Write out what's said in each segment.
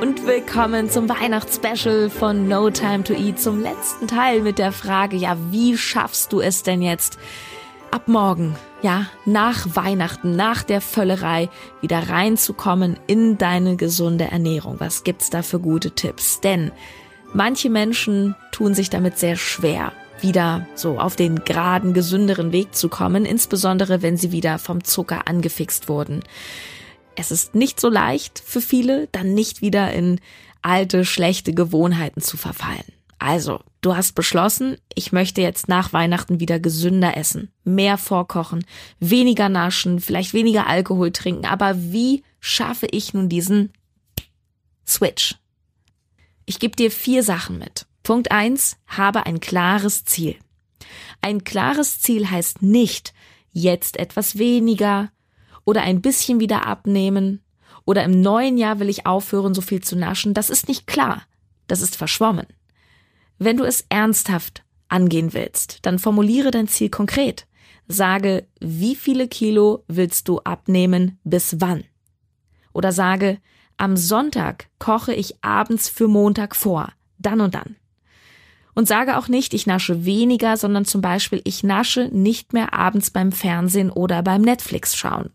und willkommen zum Weihnachtsspecial von No Time to Eat, zum letzten Teil mit der Frage, ja, wie schaffst du es denn jetzt ab morgen, ja, nach Weihnachten, nach der Völlerei wieder reinzukommen in deine gesunde Ernährung? Was gibt's da für gute Tipps? Denn manche Menschen tun sich damit sehr schwer wieder so auf den geraden, gesünderen Weg zu kommen, insbesondere wenn sie wieder vom Zucker angefixt wurden. Es ist nicht so leicht für viele, dann nicht wieder in alte, schlechte Gewohnheiten zu verfallen. Also, du hast beschlossen, ich möchte jetzt nach Weihnachten wieder gesünder essen, mehr vorkochen, weniger naschen, vielleicht weniger Alkohol trinken, aber wie schaffe ich nun diesen Switch? Ich gebe dir vier Sachen mit. Punkt eins: habe ein klares Ziel. Ein klares Ziel heißt nicht, jetzt etwas weniger, oder ein bisschen wieder abnehmen oder im neuen Jahr will ich aufhören, so viel zu naschen, das ist nicht klar. Das ist verschwommen. Wenn du es ernsthaft angehen willst, dann formuliere dein Ziel konkret. Sage, wie viele Kilo willst du abnehmen bis wann? Oder sage, am Sonntag koche ich abends für Montag vor, dann und dann. Und sage auch nicht, ich nasche weniger, sondern zum Beispiel, ich nasche nicht mehr abends beim Fernsehen oder beim Netflix schauen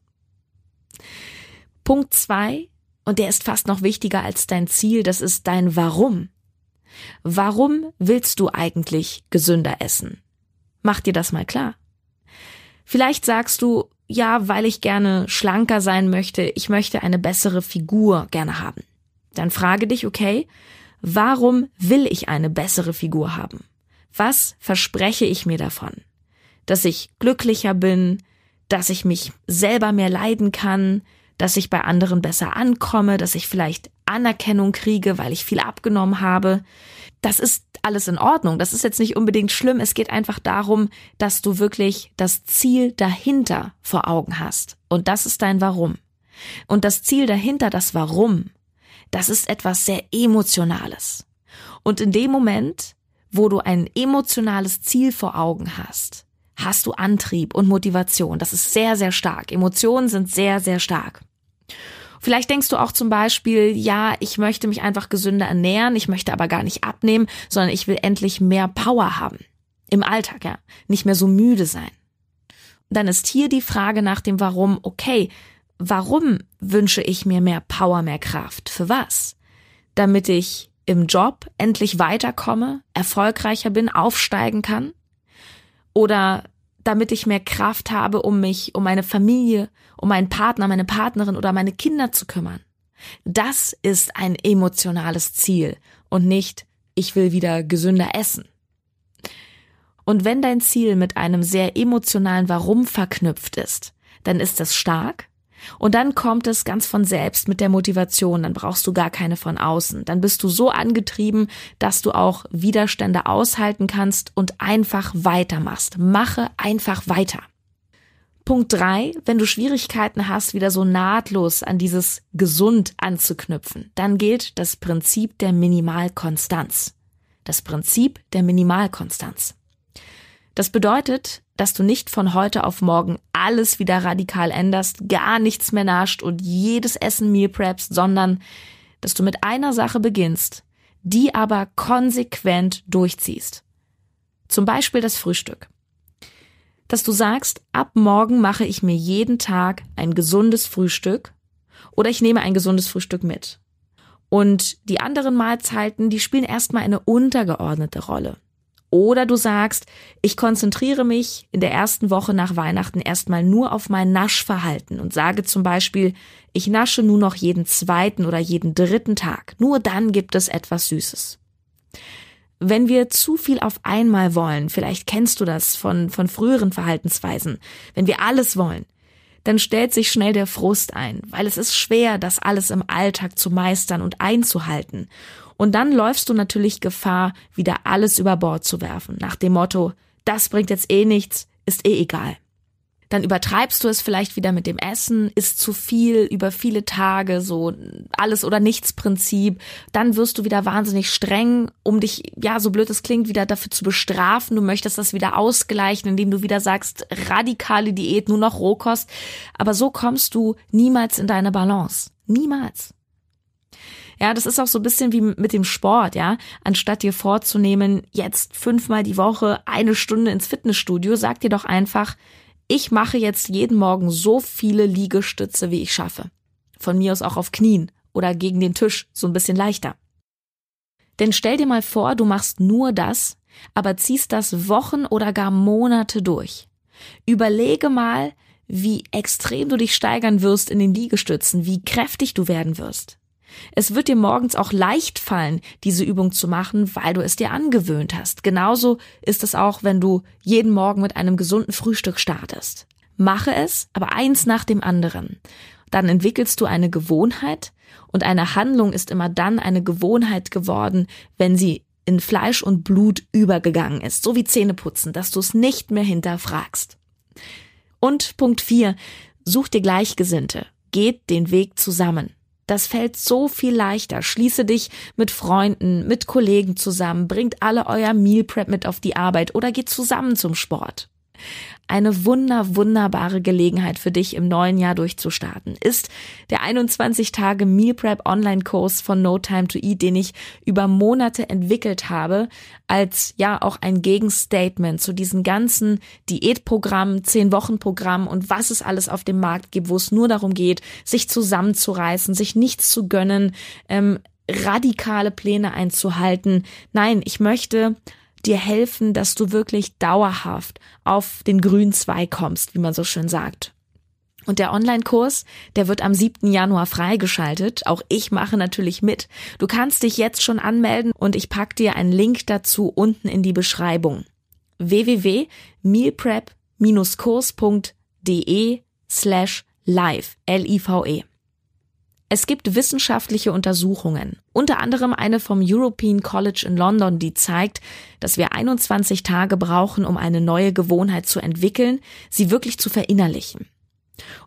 Punkt zwei, und der ist fast noch wichtiger als dein Ziel, das ist dein Warum. Warum willst du eigentlich gesünder essen? Mach dir das mal klar. Vielleicht sagst du, ja, weil ich gerne schlanker sein möchte, ich möchte eine bessere Figur gerne haben. Dann frage dich, okay, warum will ich eine bessere Figur haben? Was verspreche ich mir davon? Dass ich glücklicher bin, dass ich mich selber mehr leiden kann, dass ich bei anderen besser ankomme, dass ich vielleicht Anerkennung kriege, weil ich viel abgenommen habe. Das ist alles in Ordnung. Das ist jetzt nicht unbedingt schlimm. Es geht einfach darum, dass du wirklich das Ziel dahinter vor Augen hast. Und das ist dein Warum. Und das Ziel dahinter, das Warum, das ist etwas sehr Emotionales. Und in dem Moment, wo du ein emotionales Ziel vor Augen hast, hast du Antrieb und Motivation. Das ist sehr, sehr stark. Emotionen sind sehr, sehr stark. Vielleicht denkst du auch zum Beispiel, ja, ich möchte mich einfach gesünder ernähren, ich möchte aber gar nicht abnehmen, sondern ich will endlich mehr Power haben. Im Alltag, ja. Nicht mehr so müde sein. Dann ist hier die Frage nach dem Warum, okay, warum wünsche ich mir mehr Power, mehr Kraft? Für was? Damit ich im Job endlich weiterkomme, erfolgreicher bin, aufsteigen kann? Oder damit ich mehr Kraft habe, um mich, um meine Familie, um meinen Partner, meine Partnerin oder meine Kinder zu kümmern. Das ist ein emotionales Ziel und nicht, ich will wieder gesünder essen. Und wenn dein Ziel mit einem sehr emotionalen Warum verknüpft ist, dann ist das stark und dann kommt es ganz von selbst mit der Motivation, dann brauchst du gar keine von außen. Dann bist du so angetrieben, dass du auch Widerstände aushalten kannst und einfach weitermachst. Mache einfach weiter. Punkt drei: Wenn du Schwierigkeiten hast, wieder so nahtlos an dieses gesund anzuknüpfen, dann gilt das Prinzip der Minimalkonstanz. Das Prinzip der Minimalkonstanz. Das bedeutet, dass du nicht von heute auf morgen alles wieder radikal änderst, gar nichts mehr nascht und jedes Essen Meal preppst, sondern dass du mit einer Sache beginnst, die aber konsequent durchziehst. Zum Beispiel das Frühstück. Dass du sagst, ab morgen mache ich mir jeden Tag ein gesundes Frühstück oder ich nehme ein gesundes Frühstück mit. Und die anderen Mahlzeiten, die spielen erstmal eine untergeordnete Rolle. Oder du sagst, ich konzentriere mich in der ersten Woche nach Weihnachten erstmal nur auf mein Naschverhalten und sage zum Beispiel, ich nasche nur noch jeden zweiten oder jeden dritten Tag. Nur dann gibt es etwas Süßes. Wenn wir zu viel auf einmal wollen, vielleicht kennst du das von, von früheren Verhaltensweisen, wenn wir alles wollen, dann stellt sich schnell der Frust ein, weil es ist schwer, das alles im Alltag zu meistern und einzuhalten. Und dann läufst du natürlich Gefahr, wieder alles über Bord zu werfen, nach dem Motto, das bringt jetzt eh nichts, ist eh egal dann übertreibst du es vielleicht wieder mit dem Essen, isst zu viel über viele Tage, so alles oder nichts Prinzip, dann wirst du wieder wahnsinnig streng, um dich, ja, so blöd es klingt, wieder dafür zu bestrafen. Du möchtest das wieder ausgleichen, indem du wieder sagst, radikale Diät, nur noch Rohkost. Aber so kommst du niemals in deine Balance. Niemals. Ja, das ist auch so ein bisschen wie mit dem Sport, ja. Anstatt dir vorzunehmen, jetzt fünfmal die Woche eine Stunde ins Fitnessstudio, sag dir doch einfach, ich mache jetzt jeden Morgen so viele Liegestütze, wie ich schaffe. Von mir aus auch auf Knien oder gegen den Tisch, so ein bisschen leichter. Denn stell dir mal vor, du machst nur das, aber ziehst das Wochen oder gar Monate durch. Überlege mal, wie extrem du dich steigern wirst in den Liegestützen, wie kräftig du werden wirst. Es wird dir morgens auch leicht fallen, diese Übung zu machen, weil du es dir angewöhnt hast. Genauso ist es auch, wenn du jeden Morgen mit einem gesunden Frühstück startest. Mache es, aber eins nach dem anderen. Dann entwickelst du eine Gewohnheit und eine Handlung ist immer dann eine Gewohnheit geworden, wenn sie in Fleisch und Blut übergegangen ist, so wie Zähneputzen, dass du es nicht mehr hinterfragst. Und Punkt 4. Such dir Gleichgesinnte. Geht den Weg zusammen. Das fällt so viel leichter. Schließe dich mit Freunden, mit Kollegen zusammen, bringt alle euer Meal Prep mit auf die Arbeit oder geht zusammen zum Sport eine wunder, wunderbare Gelegenheit für dich im neuen Jahr durchzustarten, ist der 21 Tage Meal Prep Online Kurs von No Time to Eat, den ich über Monate entwickelt habe, als ja auch ein Gegenstatement zu diesen ganzen Diätprogrammen, 10 Wochen Programm und was es alles auf dem Markt gibt, wo es nur darum geht, sich zusammenzureißen, sich nichts zu gönnen, ähm, radikale Pläne einzuhalten. Nein, ich möchte dir helfen, dass du wirklich dauerhaft auf den grünen Zweig kommst, wie man so schön sagt. Und der Online-Kurs, der wird am 7. Januar freigeschaltet. Auch ich mache natürlich mit. Du kannst dich jetzt schon anmelden und ich pack dir einen Link dazu unten in die Beschreibung. www.mealprep-kurs.de slash live, L-I-V-E. Es gibt wissenschaftliche Untersuchungen, unter anderem eine vom European College in London, die zeigt, dass wir 21 Tage brauchen, um eine neue Gewohnheit zu entwickeln, sie wirklich zu verinnerlichen.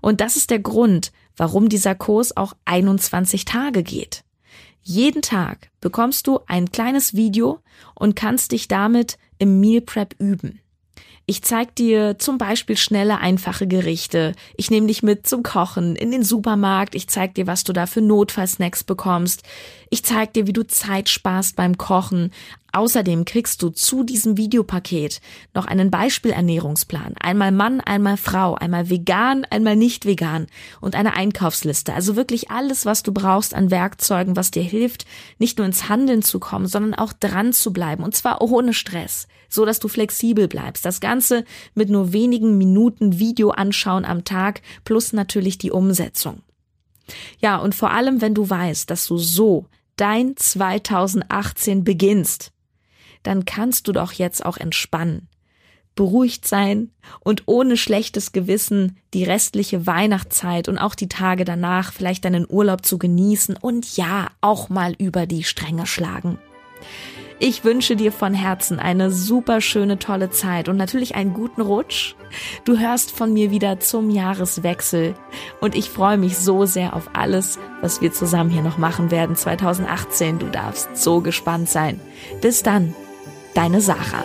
Und das ist der Grund, warum dieser Kurs auch 21 Tage geht. Jeden Tag bekommst du ein kleines Video und kannst dich damit im Meal Prep üben. Ich zeig dir zum Beispiel schnelle, einfache Gerichte. Ich nehme dich mit zum Kochen in den Supermarkt. Ich zeig dir, was du da für Notfallsnacks bekommst. Ich zeig dir, wie du Zeit sparst beim Kochen. Außerdem kriegst du zu diesem Videopaket noch einen Beispielernährungsplan. Einmal Mann, einmal Frau, einmal vegan, einmal nicht vegan und eine Einkaufsliste. Also wirklich alles, was du brauchst an Werkzeugen, was dir hilft, nicht nur ins Handeln zu kommen, sondern auch dran zu bleiben. Und zwar ohne Stress, so dass du flexibel bleibst. Das Ganze mit nur wenigen Minuten Video anschauen am Tag plus natürlich die Umsetzung. Ja, und vor allem, wenn du weißt, dass du so dein 2018 beginnst, dann kannst du doch jetzt auch entspannen, beruhigt sein und ohne schlechtes Gewissen die restliche Weihnachtszeit und auch die Tage danach vielleicht deinen Urlaub zu genießen und ja, auch mal über die Stränge schlagen. Ich wünsche dir von Herzen eine super schöne, tolle Zeit und natürlich einen guten Rutsch. Du hörst von mir wieder zum Jahreswechsel und ich freue mich so sehr auf alles, was wir zusammen hier noch machen werden 2018. Du darfst so gespannt sein. Bis dann, deine Sarah.